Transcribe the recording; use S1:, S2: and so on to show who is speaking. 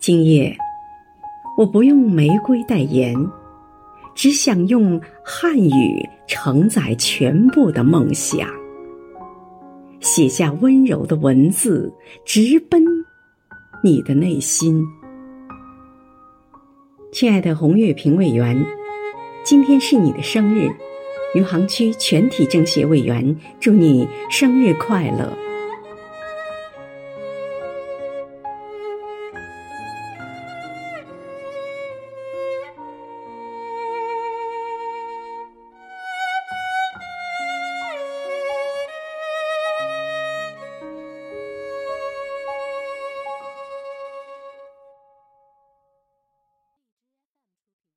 S1: 今夜，我不用玫瑰代言，只想用汉语承载全部的梦想。写下温柔的文字，直奔你的内心。亲爱的红月评委员，今天是你的生日，余杭区全体政协委员，祝你生日快乐。